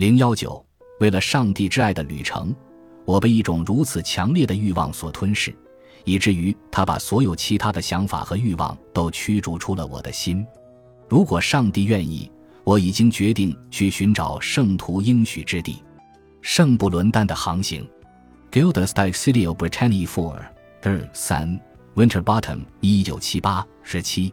零幺九，为了上帝之爱的旅程，我被一种如此强烈的欲望所吞噬，以至于他把所有其他的想法和欲望都驱逐出了我的心。如果上帝愿意，我已经决定去寻找圣徒应许之地——圣布伦丹的航行。Gildas c i l i o Britannia Four 二三 Winterbottom 一九七八十七。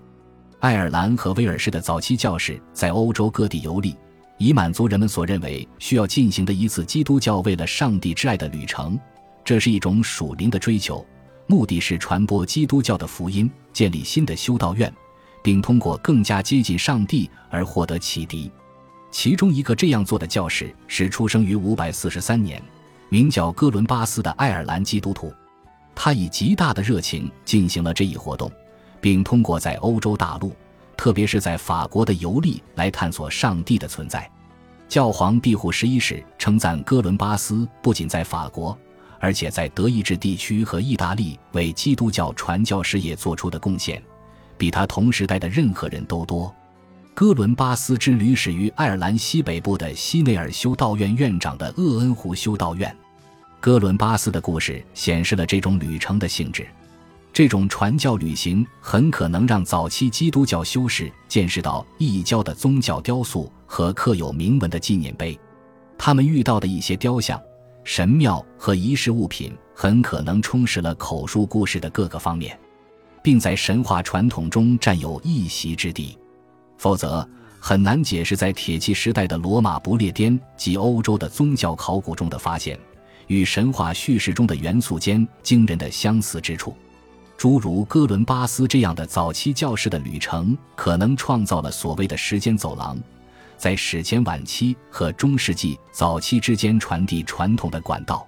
爱尔兰和威尔士的早期教士在欧洲各地游历。以满足人们所认为需要进行的一次基督教为了上帝之爱的旅程，这是一种属灵的追求，目的是传播基督教的福音，建立新的修道院，并通过更加接近上帝而获得启迪。其中一个这样做的教士是出生于五百四十三年，名叫哥伦巴斯的爱尔兰基督徒，他以极大的热情进行了这一活动，并通过在欧洲大陆。特别是在法国的游历来探索上帝的存在，教皇庇护十一世称赞哥伦巴斯不仅在法国，而且在德意志地区和意大利为基督教传教事业做出的贡献，比他同时代的任何人都多。哥伦巴斯之旅始于爱尔兰西北部的西内尔修道院院长的厄恩湖修道院。哥伦巴斯的故事显示了这种旅程的性质。这种传教旅行很可能让早期基督教修士见识到异教的宗教雕塑和刻有铭文的纪念碑，他们遇到的一些雕像、神庙和仪式物品很可能充实了口述故事的各个方面，并在神话传统中占有一席之地。否则，很难解释在铁器时代的罗马不列颠及欧洲的宗教考古中的发现与神话叙事中的元素间惊人的相似之处。诸如哥伦巴斯这样的早期教士的旅程，可能创造了所谓的时间走廊，在史前晚期和中世纪早期之间传递传统的管道。